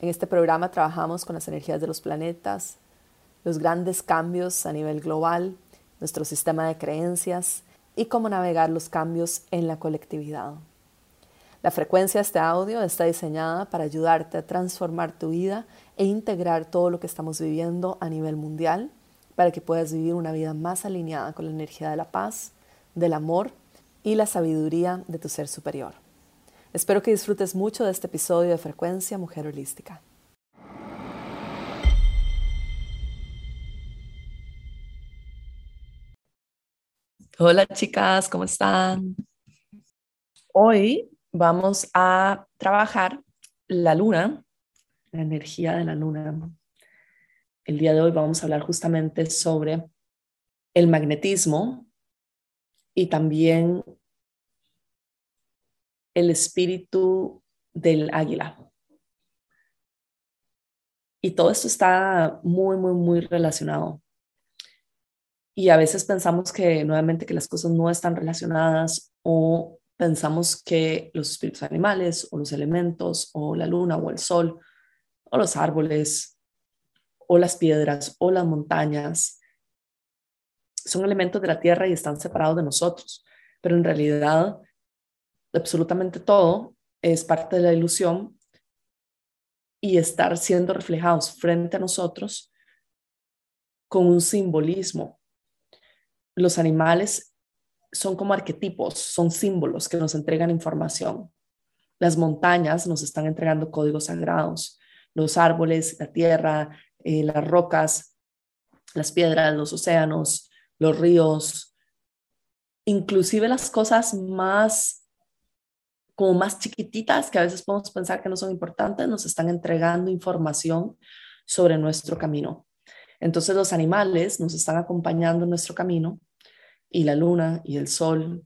en este programa trabajamos con las energías de los planetas, los grandes cambios a nivel global, nuestro sistema de creencias y cómo navegar los cambios en la colectividad. La frecuencia de este audio está diseñada para ayudarte a transformar tu vida e integrar todo lo que estamos viviendo a nivel mundial para que puedas vivir una vida más alineada con la energía de la paz, del amor y la sabiduría de tu ser superior. Espero que disfrutes mucho de este episodio de Frecuencia Mujer Holística. Hola chicas, ¿cómo están? Hoy vamos a trabajar la luna, la energía de la luna. El día de hoy vamos a hablar justamente sobre el magnetismo y también el espíritu del águila. Y todo esto está muy, muy, muy relacionado. Y a veces pensamos que nuevamente que las cosas no están relacionadas o pensamos que los espíritus animales o los elementos o la luna o el sol o los árboles o las piedras o las montañas son elementos de la tierra y están separados de nosotros. Pero en realidad absolutamente todo es parte de la ilusión y estar siendo reflejados frente a nosotros con un simbolismo. Los animales son como arquetipos, son símbolos que nos entregan información. Las montañas nos están entregando códigos sagrados. Los árboles, la tierra, eh, las rocas, las piedras, los océanos, los ríos, inclusive las cosas más como más chiquititas que a veces podemos pensar que no son importantes, nos están entregando información sobre nuestro camino. Entonces los animales nos están acompañando en nuestro camino y la luna y el sol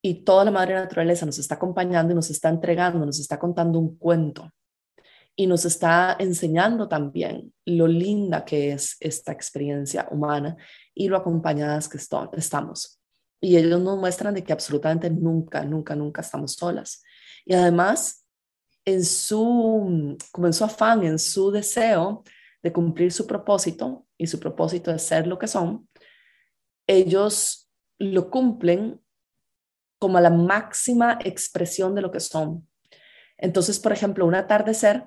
y toda la madre naturaleza nos está acompañando y nos está entregando, nos está contando un cuento y nos está enseñando también lo linda que es esta experiencia humana y lo acompañadas que estamos. Y ellos nos muestran de que absolutamente nunca, nunca, nunca estamos solas. Y además, en su, como en su afán, en su deseo de cumplir su propósito, y su propósito es ser lo que son, ellos lo cumplen como la máxima expresión de lo que son. Entonces, por ejemplo, un atardecer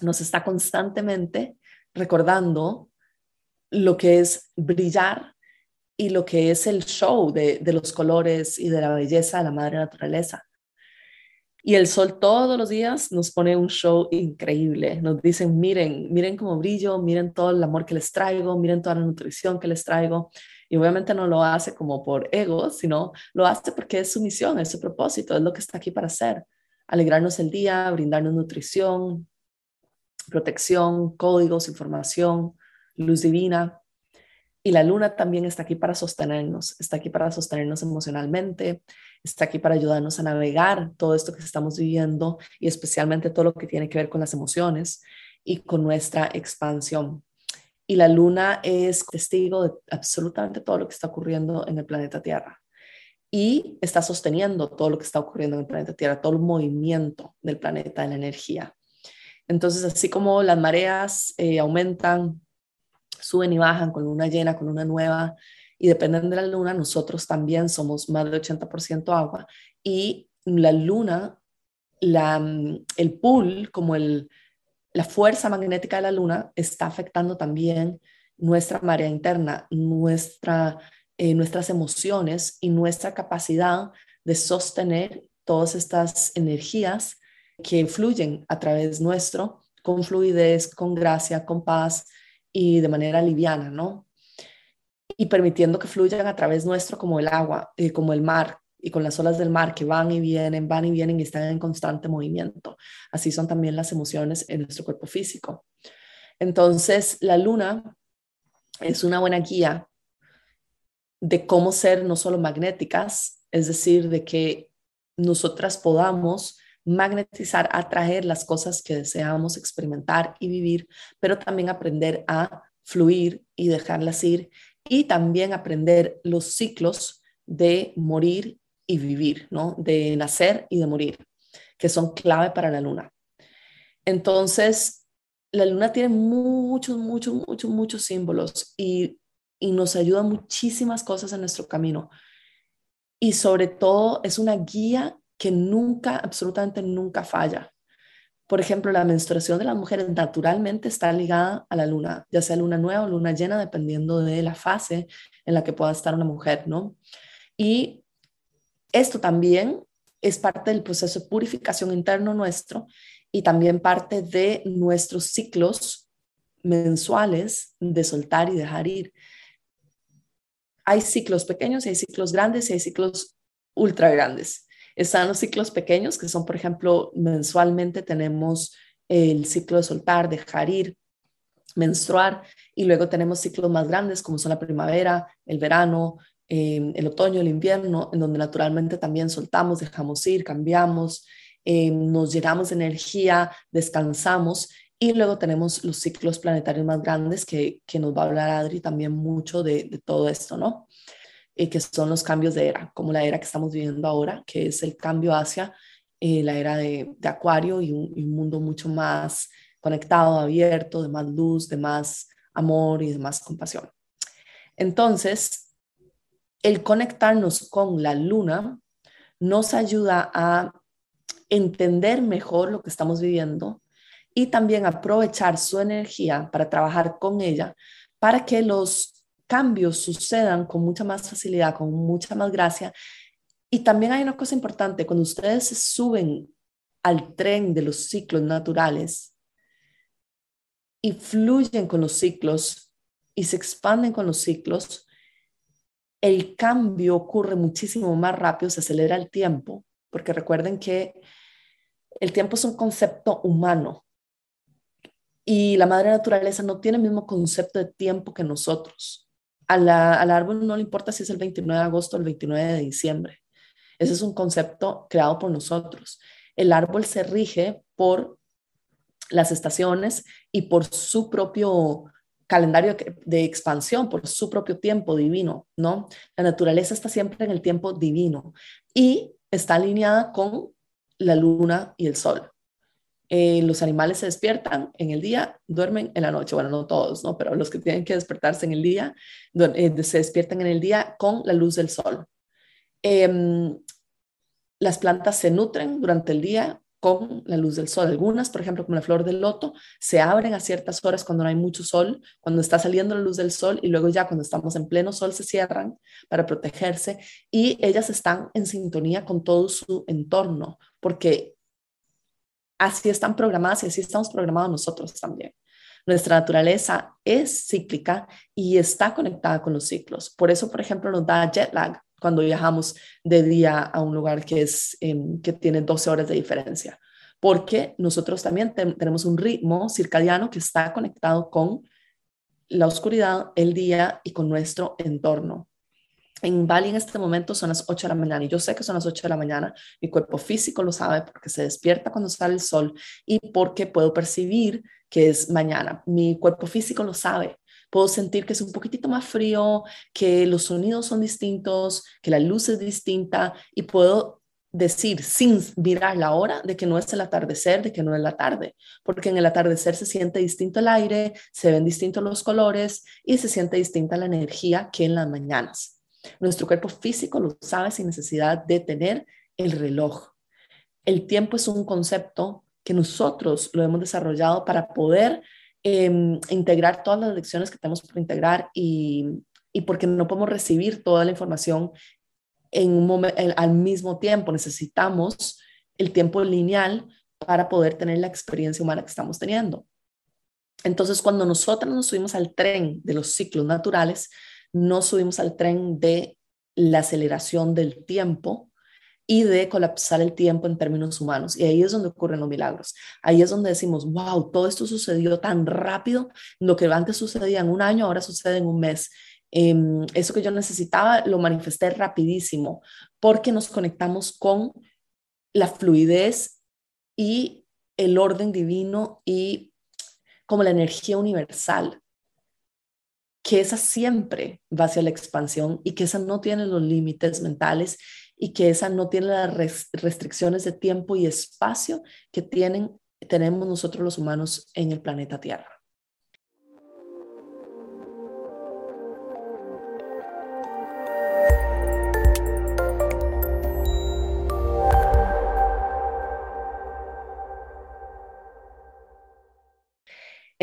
nos está constantemente recordando lo que es brillar y lo que es el show de, los colores y de la belleza de la madre naturaleza. Y el sol todos los días nos pone un show increíble. Nos dicen, miren, miren cómo brillo, miren todo el amor que les traigo, miren toda la nutrición que les traigo. Y obviamente no lo hace como por ego, sino lo hace porque es su misión, es su propósito, es lo que está aquí para hacer. Alegrarnos el día, brindarnos nutrición, protección, códigos, información, luz divina. Y la luna también está aquí para sostenernos, está aquí para sostenernos emocionalmente, está aquí para ayudarnos a navegar todo esto que estamos viviendo y especialmente todo lo que tiene que ver con las emociones y con nuestra expansión. Y la luna es testigo de absolutamente todo lo que está ocurriendo en el planeta Tierra y está sosteniendo todo lo que está ocurriendo en el planeta Tierra, todo el movimiento del planeta, de la energía. Entonces, así como las mareas eh, aumentan, suben y bajan con luna llena, con luna nueva, y dependen de la luna, nosotros también somos más de 80% agua, y la luna, la, el pool, como el, la fuerza magnética de la luna, está afectando también nuestra marea interna, nuestra, eh, nuestras emociones y nuestra capacidad de sostener todas estas energías que fluyen a través nuestro con fluidez, con gracia, con paz, y de manera liviana, ¿no? Y permitiendo que fluyan a través nuestro como el agua, eh, como el mar, y con las olas del mar que van y vienen, van y vienen y están en constante movimiento. Así son también las emociones en nuestro cuerpo físico. Entonces, la luna es una buena guía de cómo ser no solo magnéticas, es decir, de que nosotras podamos magnetizar, atraer las cosas que deseamos experimentar y vivir, pero también aprender a fluir y dejarlas ir y también aprender los ciclos de morir y vivir, ¿no? De nacer y de morir, que son clave para la luna. Entonces, la luna tiene muchos, muchos, muchos, muchos símbolos y, y nos ayuda muchísimas cosas en nuestro camino. Y sobre todo es una guía que nunca, absolutamente nunca falla. Por ejemplo, la menstruación de las mujeres naturalmente está ligada a la luna, ya sea luna nueva o luna llena, dependiendo de la fase en la que pueda estar una mujer, ¿no? Y esto también es parte del proceso de purificación interno nuestro y también parte de nuestros ciclos mensuales de soltar y dejar ir. Hay ciclos pequeños hay ciclos grandes y hay ciclos ultra grandes. Están los ciclos pequeños, que son, por ejemplo, mensualmente tenemos el ciclo de soltar, dejar ir, menstruar, y luego tenemos ciclos más grandes, como son la primavera, el verano, eh, el otoño, el invierno, en donde naturalmente también soltamos, dejamos ir, cambiamos, eh, nos llenamos de energía, descansamos y luego tenemos los ciclos planetarios más grandes que, que nos va a hablar Adri también mucho de todo esto, ¿no? Y que son los cambios de era, como la era que estamos viviendo ahora, que es el cambio hacia eh, la era de, de Acuario y un, mundo mucho más conectado, abierto, de más luz, de más amor y de más compasión. Entonces, el conectarnos con la luna nos ayuda a entender mejor lo que estamos viviendo y también aprovechar su energía para trabajar con ella para que los cambios sucedan con mucha más facilidad, con mucha más gracia. Y también hay una cosa importante, cuando ustedes se suben al tren de los ciclos naturales y fluyen con los ciclos y se expanden con los ciclos, el cambio ocurre muchísimo más rápido, se acelera el tiempo, porque recuerden que el tiempo es un concepto humano y la madre naturaleza no tiene el mismo concepto de tiempo que nosotros al árbol no le importa si es el 29 de agosto o el 29 de diciembre. Ese es un concepto creado por nosotros. El árbol se rige por las estaciones y por su propio calendario de expansión, por su propio tiempo divino, ¿no? La naturaleza está siempre en el tiempo divino y está alineada con la luna y el sol. Eh, los animales se despiertan en el día, duermen en la noche. Bueno, no todos, ¿no? Pero los que tienen que despertarse en el día, eh, se despiertan en el día con la luz del sol. Em, las plantas se nutren durante el día con la luz del sol. Algunas, por ejemplo, como la flor del loto, se abren a ciertas horas cuando no hay mucho sol, cuando está saliendo la luz del sol y luego ya cuando estamos en pleno sol se cierran para protegerse y ellas están en sintonía con todo su entorno, porque así están programadas y así estamos programados nosotros también. Nuestra naturaleza es cíclica y está conectada con los ciclos. Por eso, por ejemplo, nos da jet lag cuando viajamos de día a un lugar que, es, em, que tiene 12 horas de diferencia, porque nosotros también tenemos un ritmo circadiano que está conectado con la oscuridad, el día y con nuestro entorno. En Bali en este momento son las 8 de la mañana y yo sé que son las 8 de la mañana, mi cuerpo físico lo sabe porque se despierta cuando sale el sol y porque puedo percibir que es mañana. Mi cuerpo físico lo sabe. Puedo sentir que es un poquitito más frío, que los sonidos son distintos, que la luz es distinta y puedo decir sin mirar la hora de que no es el atardecer, de que no es la tarde, porque en el atardecer se siente distinto el aire, se ven distintos los colores y se siente distinta la energía que en las mañanas. Nuestro cuerpo físico lo sabe sin necesidad de tener el reloj. El tiempo es un concepto que nosotros lo hemos desarrollado para poder em, integrar todas las lecciones que tenemos por integrar y, porque no podemos recibir toda la información en al mismo tiempo. Necesitamos el tiempo lineal para poder tener la experiencia humana que estamos teniendo. Entonces, cuando nosotros nos subimos al tren de los ciclos naturales, no subimos al tren de la aceleración del tiempo, y de colapsar el tiempo en términos humanos. Y ahí es donde ocurren los milagros. Ahí es donde decimos, wow, todo esto sucedió tan rápido, lo que antes sucedía en un año, ahora sucede en un mes. Em, eso que yo necesitaba lo manifesté rapidísimo porque nos conectamos con la fluidez y el orden divino y como la energía universal, que esa siempre va hacia la expansión y que esa no tiene los límites mentales y que esa no tiene las restricciones de tiempo y espacio que tienen, tenemos nosotros los humanos en el planeta Tierra.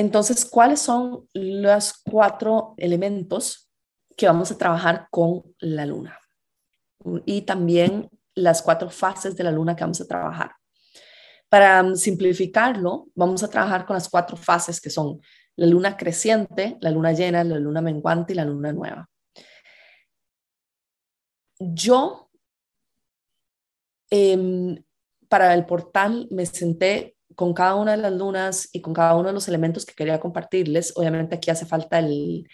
Entonces, ¿cuáles son los cuatro elementos que vamos a trabajar con la luna? Y también las cuatro fases de la luna que vamos a trabajar. Para um, simplificarlo, vamos a trabajar con las cuatro fases que son la luna creciente, la luna llena, la luna menguante y la luna nueva. Yo, em, para el portal, me senté con cada una de las lunas y con cada uno de los elementos que quería compartirles, obviamente aquí hace falta el,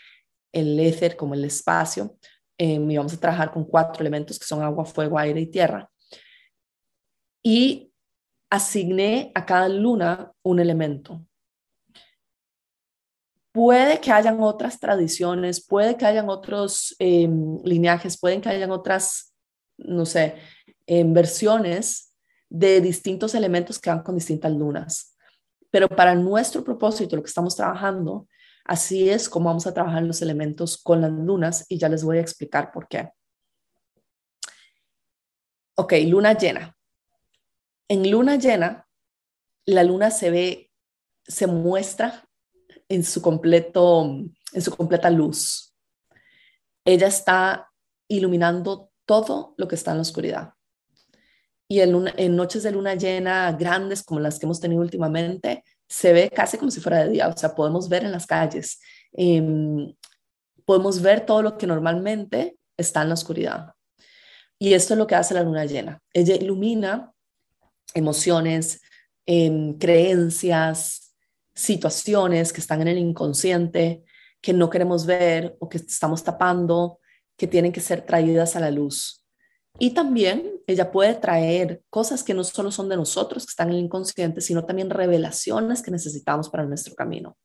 el éter como el espacio, eh, y vamos a trabajar con cuatro elementos que son agua, fuego, aire y tierra. Y asigné a cada luna un elemento. Puede que hayan otras tradiciones, puede que hayan otros em, lineajes, pueden que hayan otras, no sé, em, versiones de distintos elementos que van con distintas lunas. Pero para nuestro propósito, lo que estamos trabajando, así es como vamos a trabajar los elementos con las lunas y ya les voy a explicar por qué. Ok, luna llena. En luna llena, la luna se ve, se muestra en su completo, en su completa luz. Ella está iluminando todo lo que está en la oscuridad y en, noches de luna llena grandes como las que hemos tenido últimamente, se ve casi como si fuera de día, o sea, podemos ver en las calles, em, podemos ver todo lo que normalmente está en la oscuridad. Y esto es lo que hace la luna llena. Ella ilumina emociones, em, creencias, situaciones que están en el inconsciente, que no queremos ver o que estamos tapando, que tienen que ser traídas a la luz. Y también ella puede traer cosas que no solo son de nosotros, que están en el inconsciente, sino también revelaciones que necesitamos para nuestro camino.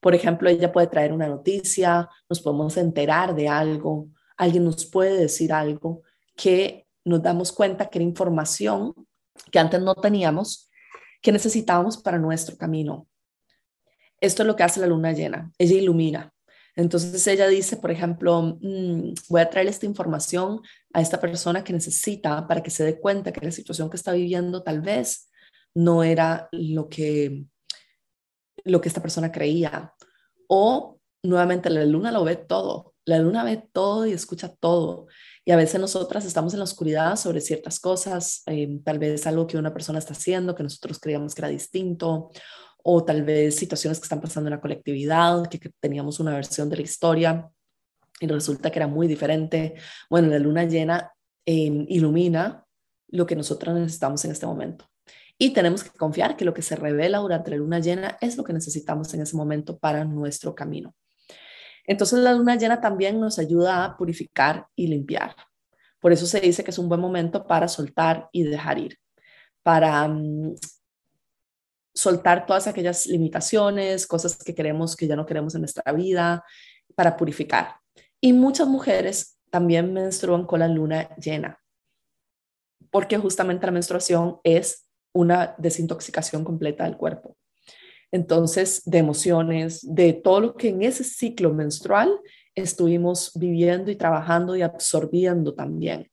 Por ejemplo, ella puede traer una noticia, nos podemos enterar de algo, alguien nos puede decir algo que nos damos cuenta que era información que antes no teníamos, que necesitábamos para nuestro camino. Esto es lo que hace la luna llena. Ella ilumina, entonces ella dice, por ejemplo, mm, voy a traer esta información a esta persona que necesita para que se dé cuenta que la situación que está viviendo tal vez no era lo que, lo que esta persona creía. O nuevamente la luna lo ve todo, la luna ve todo y escucha todo. Y a veces nosotras estamos en la oscuridad sobre ciertas cosas, eh, tal vez algo que una persona está haciendo que nosotros creíamos que era distinto, o tal vez situaciones que están pasando en la colectividad, que, teníamos una versión de la historia y resulta que era muy diferente. Bueno, la luna llena em, ilumina lo que nosotros necesitamos en este momento. Y tenemos que confiar que lo que se revela durante la luna llena es lo que necesitamos en ese momento para nuestro camino. Entonces la luna llena también nos ayuda a purificar y limpiar. Por eso se dice que es un buen momento para soltar y dejar ir, para mm, soltar todas aquellas limitaciones, cosas que queremos que ya no queremos en nuestra vida, para purificar. Y muchas mujeres también menstruan con la luna llena, porque justamente la menstruación es una desintoxicación completa del cuerpo. Entonces, de emociones, de todo lo que en ese ciclo menstrual estuvimos viviendo y trabajando y absorbiendo también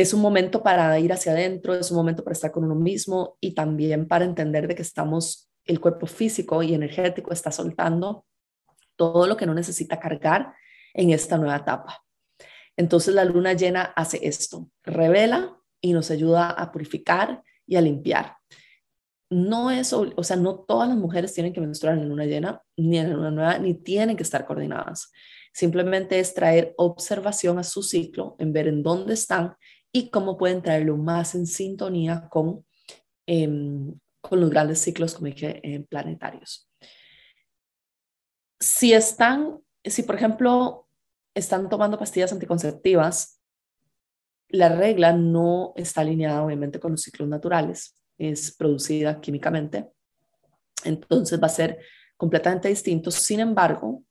es un momento para ir hacia adentro, es un momento para estar con uno mismo y también para entender de que estamos, el cuerpo físico y energético está soltando todo lo que no necesita cargar en esta nueva etapa. Entonces la luna llena hace esto, revela y nos ayuda a purificar y a limpiar. No es, o sea, no todas las mujeres tienen que menstruar en luna llena, ni en luna nueva, ni tienen que estar coordinadas. Simplemente es traer observación a su ciclo, en ver en dónde están y cómo pueden traerlo más en sintonía con, em, con los grandes ciclos, como dije, eh, planetarios. Si están, si por ejemplo están tomando pastillas anticonceptivas, la regla no está alineada obviamente con los ciclos naturales, es producida químicamente, entonces va a ser completamente distinto. Sin embargo,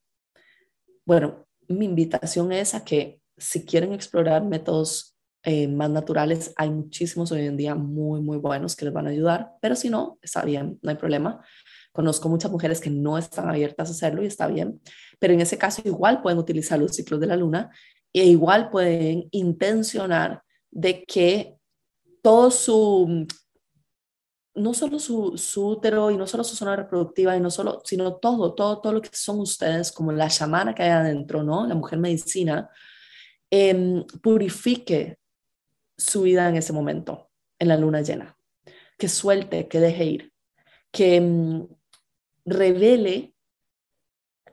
bueno, mi invitación es a que si quieren explorar métodos eh, más naturales, hay muchísimos hoy en día muy, muy buenos que les van a ayudar, pero si no, está bien, no hay problema. Conozco muchas mujeres que no están abiertas a hacerlo y está bien, pero en ese caso igual pueden utilizar los ciclos de la luna e igual pueden intencionar de que todo su, no solo su, útero y no solo su zona reproductiva y no solo, sino todo, todo, todo lo que son ustedes, como la chamana que hay adentro, ¿no? La mujer medicina, em, purifique su vida en ese momento, en la luna llena, que suelte, que deje ir, que em, revele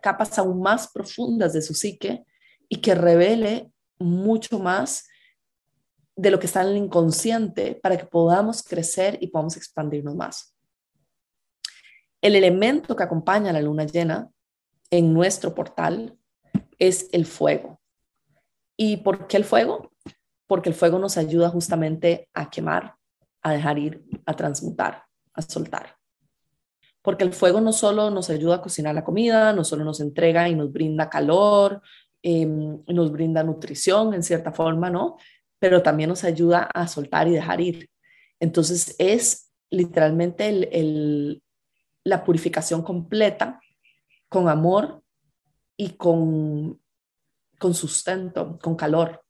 capas aún más profundas de su psique y que revele mucho más de lo que está en el inconsciente para que podamos crecer y podamos expandirnos más. El elemento que acompaña a la luna llena en nuestro portal es el fuego. ¿Y por qué el fuego? Porque el fuego nos ayuda justamente a quemar, a dejar ir, a transmutar, a soltar. Porque el fuego no solo nos ayuda a cocinar la comida, no solo nos entrega y nos brinda calor, em, nos brinda nutrición en cierta forma, ¿no? pero también nos ayuda a soltar y dejar ir. Entonces es literalmente la purificación completa con amor y con, con sustento, con calor.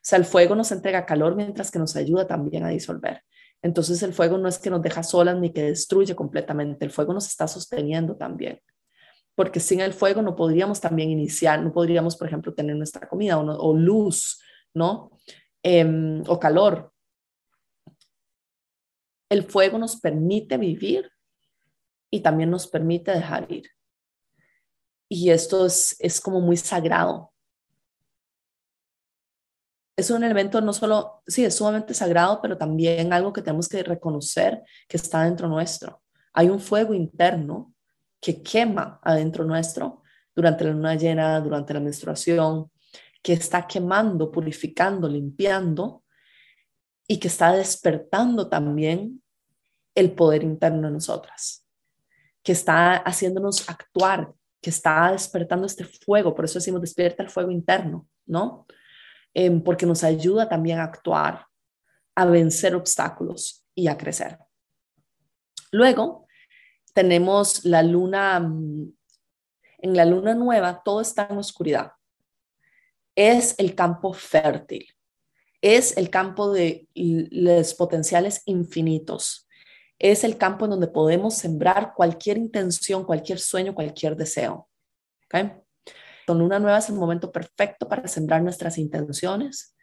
O sea, el fuego nos entrega calor mientras que nos ayuda también a disolver. Entonces el fuego no es que nos deja solas ni que destruye completamente, el fuego nos está sosteniendo también. Porque sin el fuego no podríamos también iniciar, no podríamos, por ejemplo, tener nuestra comida o, luz, ¿no? Em, o calor. El fuego nos permite vivir y también nos permite dejar ir. Y esto es, es como muy sagrado. Es un elemento no solo, sí, es sumamente sagrado, pero también algo que tenemos que reconocer que está dentro nuestro. Hay un fuego interno que quema adentro nuestro durante la luna llena, durante la menstruación, que está quemando, purificando, limpiando y que está despertando también el poder interno de nosotras, que está haciéndonos actuar, que está despertando este fuego, por eso decimos despierta el fuego interno, ¿no? Em, porque nos ayuda también a actuar, a vencer obstáculos y a crecer. Luego tenemos la luna, mm, en la luna nueva todo está en oscuridad es el campo fértil, es el campo de los potenciales infinitos, es el campo en donde podemos sembrar cualquier intención, cualquier sueño, cualquier deseo. ¿okay? Con luna nueva es el momento perfecto para sembrar nuestras intenciones,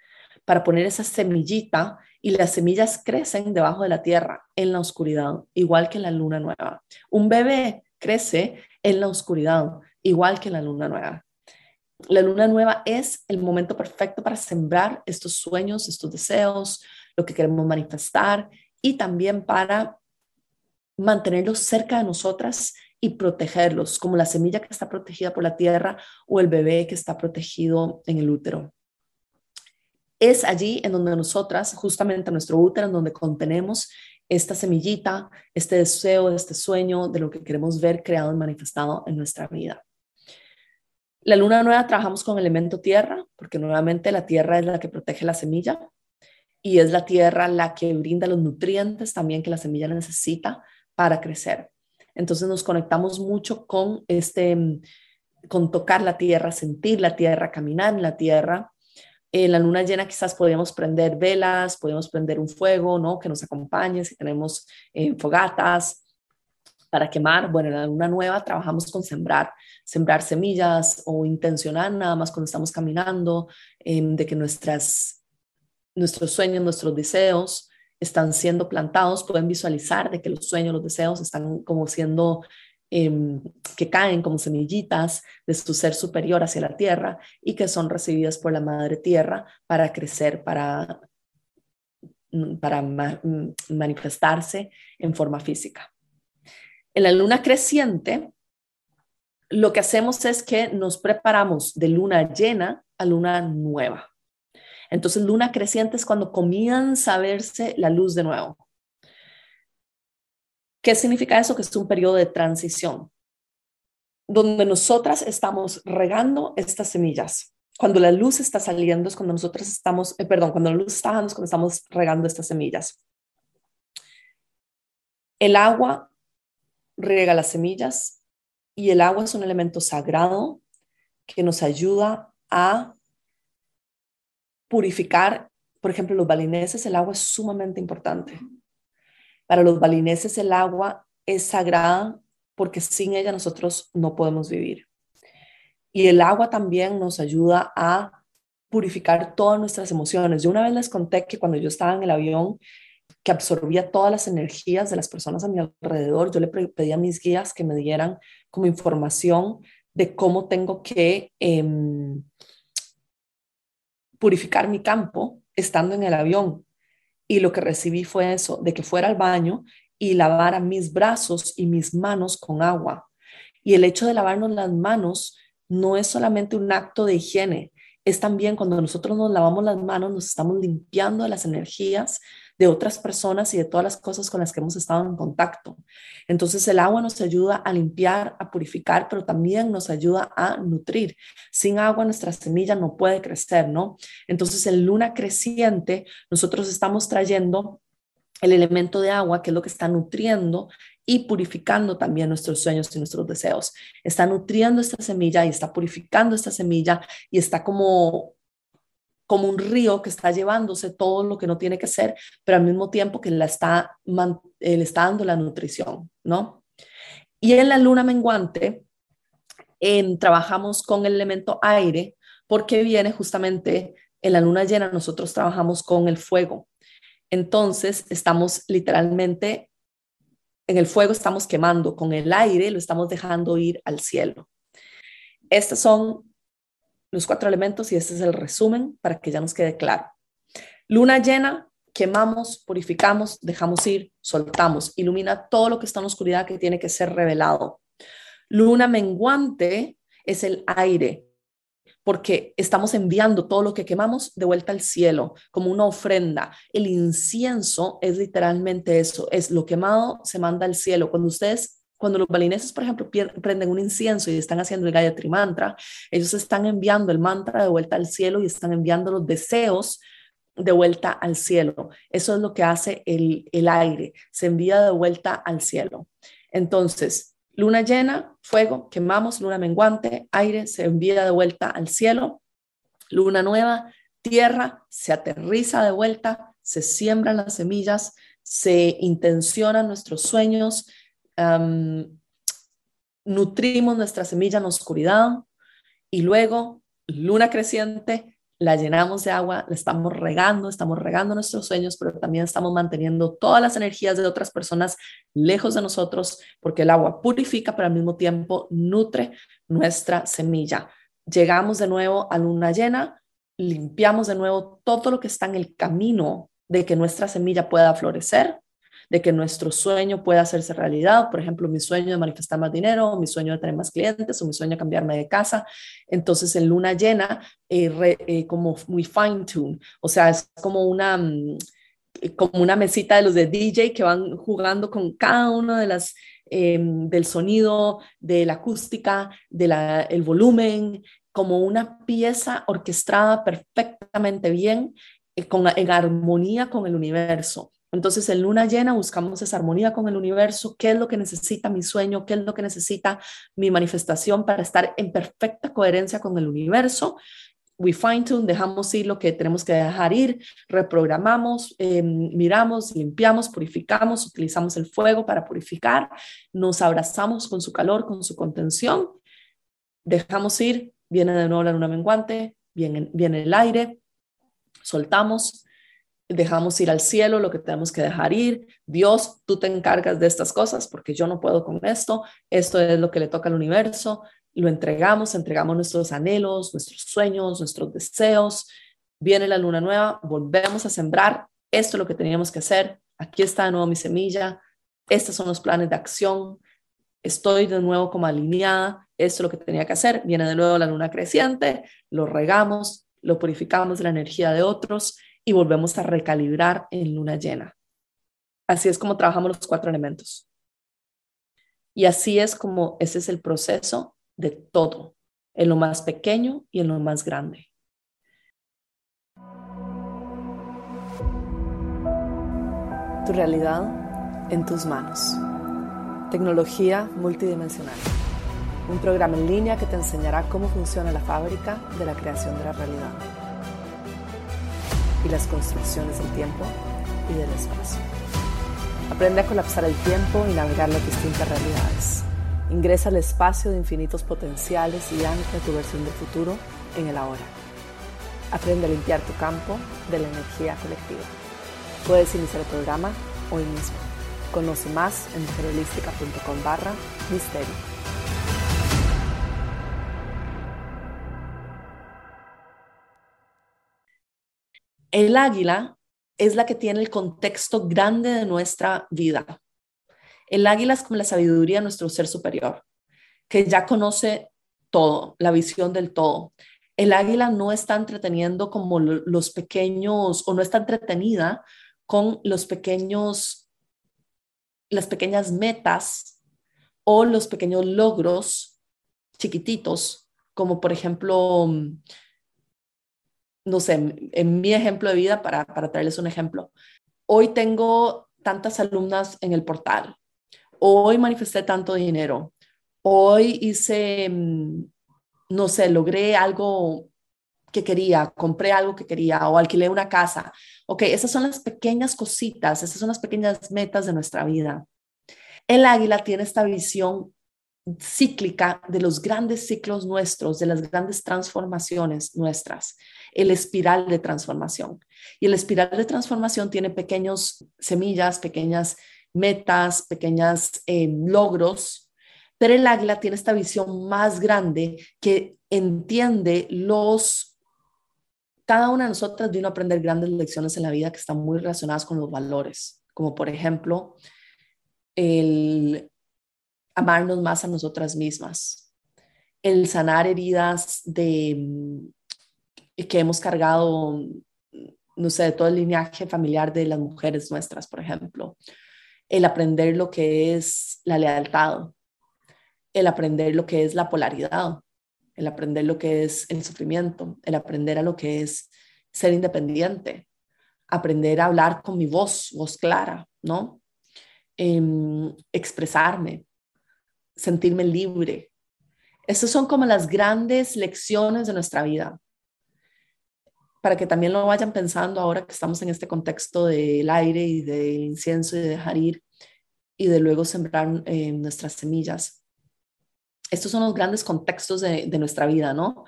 para poner esa semillita y las semillas crecen debajo de la tierra, en la oscuridad, igual que la luna nueva. Un bebé crece en la oscuridad, igual que la luna nueva la luna nueva es el momento perfecto para sembrar estos sueños, estos deseos, lo que queremos manifestar y también para mantenerlos cerca de nosotras y protegerlos, como la semilla que está protegida por la tierra o el bebé que está protegido en el útero. Es allí en donde nosotras, justamente nuestro útero, en donde contenemos esta semillita, este deseo, este sueño de lo que queremos ver creado y manifestado en nuestra vida. La luna nueva trabajamos con elemento tierra, porque nuevamente la tierra es la que protege la semilla y es la tierra la que brinda los nutrientes también que la semilla necesita para crecer. Entonces nos conectamos mucho con este, con tocar la tierra, sentir la tierra, caminar en la tierra. En la luna llena quizás podemos prender velas, podemos prender un fuego, ¿no? Que nos acompañe si tenemos eh, fogatas para quemar. Bueno, en la luna nueva trabajamos con sembrar, sembrar semillas o intencionar nada más cuando estamos caminando, em, de que nuestras, nuestros sueños, nuestros deseos están siendo plantados, pueden visualizar de que los sueños, los deseos están como siendo, em, que caen como semillitas de su ser superior hacia la tierra y que son recibidas por la madre tierra para crecer, para mm, para mm, manifestarse en forma física. En la luna creciente, lo que hacemos es que nos preparamos de luna llena a luna nueva. Entonces, luna creciente es cuando comienza a verse la luz de nuevo. ¿Qué significa eso? Que es un periodo de transición, donde nosotras estamos regando estas semillas. Cuando la luz está saliendo es cuando nosotros estamos, eh, perdón, cuando la luz está bajando es cuando estamos regando estas semillas. El agua riega las semillas y el agua es un elemento sagrado que nos ayuda a purificar, por ejemplo, los balineses, el agua es sumamente importante. Para los balineses el agua es sagrada porque sin ella nosotros no podemos vivir. Y el agua también nos ayuda a purificar todas nuestras emociones. Yo una vez les conté que cuando yo estaba en el avión, que absorbía todas las energías de las personas a mi alrededor, yo le pedí a mis guías que me dieran como información de cómo tengo que em, purificar mi campo estando en el avión. Y lo que recibí fue eso, de que fuera al baño y lavara mis brazos y mis manos con agua. Y el hecho de lavarnos las manos no es solamente un acto de higiene, es también cuando nosotros nos lavamos las manos, nos estamos limpiando las energías de otras personas y de todas las cosas con las que hemos estado en contacto. Entonces el agua nos ayuda a limpiar, a purificar, pero también nos ayuda a nutrir. Sin agua nuestra semilla no puede crecer, ¿no? Entonces en luna creciente nosotros estamos trayendo el elemento de agua, que es lo que está nutriendo y purificando también nuestros sueños y nuestros deseos. Está nutriendo esta semilla y está purificando esta semilla y está como como un río que está llevándose todo lo que no tiene que ser, pero al mismo tiempo que la está, eh, le está dando la nutrición, ¿no? Y en la luna menguante en, trabajamos con el elemento aire porque viene justamente en la luna llena, nosotros trabajamos con el fuego. Entonces, estamos literalmente en el fuego, estamos quemando, con el aire lo estamos dejando ir al cielo. Estas son los cuatro elementos y este es el resumen para que ya nos quede claro. Luna llena, quemamos, purificamos, dejamos ir, soltamos, ilumina todo lo que está en la oscuridad que tiene que ser revelado. Luna menguante es el aire, porque estamos enviando todo lo que quemamos de vuelta al cielo, como una ofrenda. El incienso es literalmente eso, es lo quemado se manda al cielo. Cuando ustedes cuando los balineses, por ejemplo, prenden un incienso y están haciendo el Gayatri Mantra, ellos están enviando el mantra de vuelta al cielo y están enviando los deseos de vuelta al cielo. Eso es lo que hace el, el aire, se envía de vuelta al cielo. Entonces, luna llena, fuego, quemamos, luna menguante, aire, se envía de vuelta al cielo. Luna nueva, tierra, se aterriza de vuelta, se siembran las semillas, se intencionan nuestros sueños, nutrimos nuestra semilla en oscuridad y luego, luna creciente, la llenamos de agua, la estamos regando, estamos regando nuestros sueños, pero también estamos manteniendo todas las energías de otras personas lejos de nosotros, porque el agua purifica, pero al mismo tiempo nutre nuestra semilla. Llegamos de nuevo a luna llena, limpiamos de nuevo todo lo que está en el camino de que nuestra semilla pueda florecer de que nuestro sueño pueda hacerse realidad. Por ejemplo, mi sueño de manifestar más dinero, mi sueño de tener más clientes, o mi sueño de cambiarme de casa. Entonces, en luna llena, eh, eh, como muy fine tune, o sea, es como una, mm, como una mesita de los de DJ que van jugando con cada uno de las em, del sonido, de la acústica, del el volumen, como una pieza orquestada perfectamente bien, eh, con, en armonía con el universo. Entonces, en luna llena buscamos esa armonía con el universo, qué es lo que necesita mi sueño, qué es lo que necesita mi manifestación para estar en perfecta coherencia con el universo. We fine tune, dejamos ir lo que tenemos que dejar ir, reprogramamos, em, miramos, limpiamos, purificamos, utilizamos el fuego para purificar, nos abrazamos con su calor, con su contención, dejamos ir, viene de nuevo la luna menguante, viene, viene el aire, soltamos, dejamos ir al cielo lo que tenemos que dejar ir. Dios, tú te encargas de estas cosas porque yo no puedo con esto. Esto es lo que le toca al universo. Lo entregamos, entregamos nuestros anhelos, nuestros sueños, nuestros deseos. Viene la luna nueva, volvemos a sembrar esto es lo que teníamos que hacer, aquí está de nuevo mi semilla, estos son los planes de acción, estoy de nuevo como alineada, esto es lo que tenía que hacer, viene de nuevo la luna creciente, lo regamos, lo purificamos de la energía de otros y volvemos a recalibrar en luna llena. Así es como trabajamos los cuatro elementos. Y así es como ese es el proceso de todo, en lo más pequeño y en lo más grande. Tu realidad en tus manos. Tecnología multidimensional. Un programa en línea que te enseñará cómo funciona la fábrica de la creación de la realidad y las construcciones del tiempo y del espacio. Aprende a colapsar el tiempo y navegar las distintas realidades. Ingresa al espacio de infinitos potenciales y ancla tu versión del futuro en el ahora. Aprende a limpiar tu campo de la energía colectiva. Puedes iniciar el programa hoy mismo. Conoce más en mujerholística.com barra misterio. El águila es la que tiene el contexto grande de nuestra vida. El águila es como la sabiduría de nuestro ser superior, que ya conoce todo, la visión del todo. El águila no está entreteniendo como los pequeños, o no está entretenida con los pequeños, las pequeñas metas o los pequeños logros chiquititos, como por ejemplo, no sé, en mi ejemplo de vida, para, para traerles un ejemplo, hoy tengo tantas alumnas en el portal, hoy manifesté tanto dinero, hoy hice, mm, no sé, logré algo que quería, compré algo que quería o alquilé una casa. Ok, esas son las pequeñas cositas, esas son las pequeñas metas de nuestra vida. El águila tiene esta visión cíclica de los grandes ciclos nuestros, de las grandes transformaciones nuestras, el espiral de transformación. Y el espiral de transformación tiene pequeños semillas, pequeñas metas, pequeños eh, logros, pero el águila tiene esta visión más grande que entiende los... Cada una de nosotras vino a aprender grandes lecciones en la vida que están muy relacionadas con los valores, como por ejemplo el amarnos más a nosotras mismas, el sanar heridas de, mm, que hemos cargado, no sé, todo el linaje familiar de las mujeres nuestras, por ejemplo, el aprender lo que es la lealtad, el aprender lo que es la polaridad, el aprender lo que es el sufrimiento, el aprender a lo que es ser independiente, aprender a hablar con mi voz, voz clara, ¿no? Em, expresarme, sentirme libre. Estas son como las grandes lecciones de nuestra vida. Para que también lo vayan pensando ahora que estamos en este contexto del aire y del incienso y de dejar ir y de luego sembrar eh, nuestras semillas. Estos son los grandes contextos de, nuestra vida, ¿no?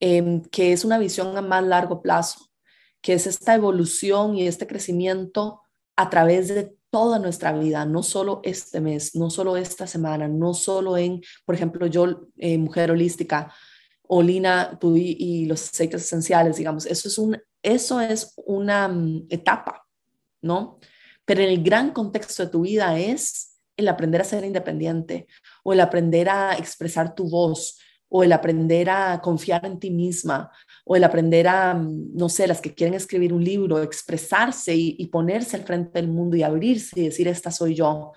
Em, que es una visión a más largo plazo, que es esta evolución y este crecimiento a través de toda nuestra vida, no solo este mes, no solo esta semana, no solo en, por ejemplo, yo, eh, mujer holística, o Lina, tú y, los aceites esenciales, digamos, eso es, un, eso es una mm, etapa, ¿no? Pero el gran contexto de tu vida es el aprender a ser independiente o el aprender a expresar tu voz o el aprender a confiar en ti misma o el aprender a, mm, no sé, las que quieren escribir un libro, expresarse y, ponerse al frente del mundo y abrirse y decir, esta soy yo,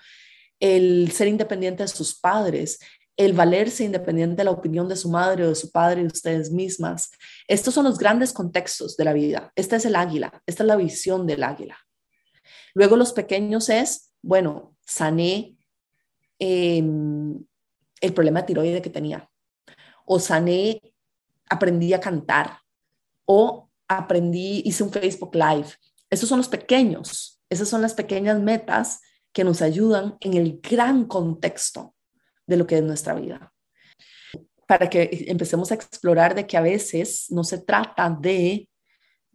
el ser independiente de sus padres, el valerse independiente de la opinión de su madre o de su padre de ustedes mismas. Estos son los grandes contextos de la vida. Este es el águila, esta es la visión del águila. Luego los pequeños es, bueno, sané em, el problema de tiroide que tenía o sané aprendí a cantar o aprendí, hice un Facebook Live. Esos son los pequeños, esas son las pequeñas metas que nos ayudan en el gran contexto de lo que es nuestra vida. Para que empecemos a explorar de que a veces no se trata de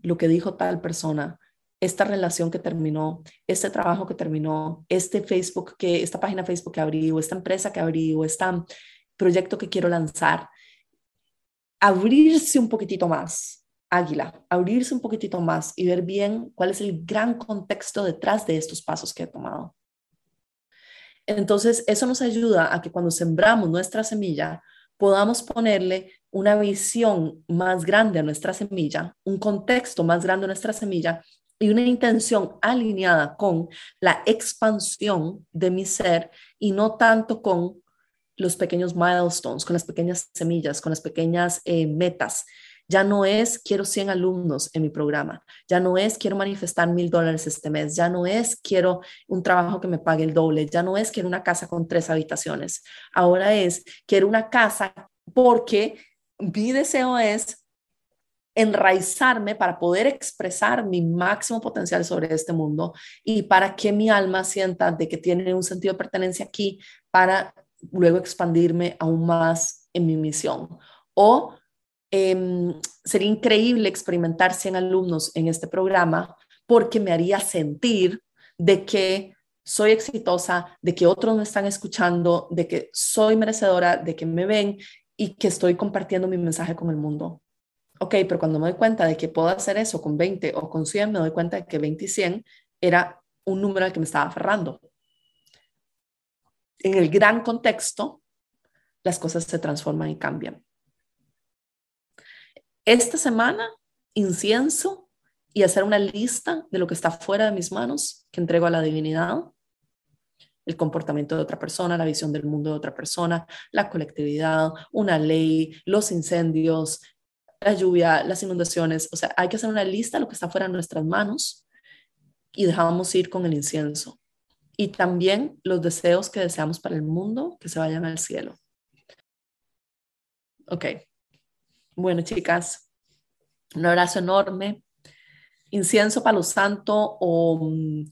lo que dijo tal persona, esta relación que terminó, este trabajo que terminó, este Facebook que, esta página Facebook que abrí, o esta empresa que abrí, o este proyecto que quiero lanzar abrirse un poquitito más águila, abrirse un poquitito más y ver bien cuál es el gran contexto detrás de estos pasos que he tomado. Entonces, eso nos ayuda a que cuando sembramos nuestra semilla, podamos ponerle una visión más grande a nuestra semilla, un contexto más grande a nuestra semilla y una intención alineada con la expansión de mi ser y no tanto con los pequeños milestones, con las pequeñas semillas, con las pequeñas eh, metas. Ya no es quiero 100 alumnos en mi programa, ya no es quiero manifestar mil dólares este mes, ya no es quiero un trabajo que me pague el doble, ya no es quiero una casa con tres habitaciones, ahora es quiero una casa porque mi deseo es enraizarme para poder expresar mi máximo potencial sobre este mundo y para que mi alma sienta de que tiene un sentido de pertenencia aquí para luego expandirme aún más en mi misión. O em, sería increíble experimentar 100 alumnos en este programa porque me haría sentir de que soy exitosa, de que otros me están escuchando, de que soy merecedora, de que me ven y que estoy compartiendo mi mensaje con el mundo ok, pero cuando me doy cuenta de que puedo hacer eso con 20 o con 100, me doy cuenta de que 20 y 100 era un número al que me estaba aferrando. En el gran contexto, las cosas se transforman y cambian. Esta semana, incienso y hacer una lista de lo que está fuera de mis manos que entrego a la divinidad, el comportamiento de otra persona, la visión del mundo de otra persona, la colectividad, una ley, los incendios, la lluvia, las inundaciones, o sea, hay que hacer una lista de lo que está fuera de nuestras manos y dejamos ir con el incienso. Y también los deseos que deseamos para el mundo, que se vayan al cielo. Ok. Bueno, chicas, un abrazo enorme. Incienso palo santo o mm,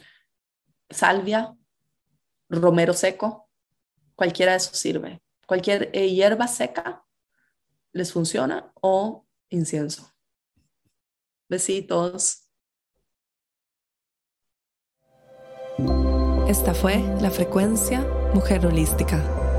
salvia, romero seco, cualquiera de eso sirve. Cualquier eh, hierba seca les funciona o incienso. Besitos. Esta fue la frecuencia Mujer Holística,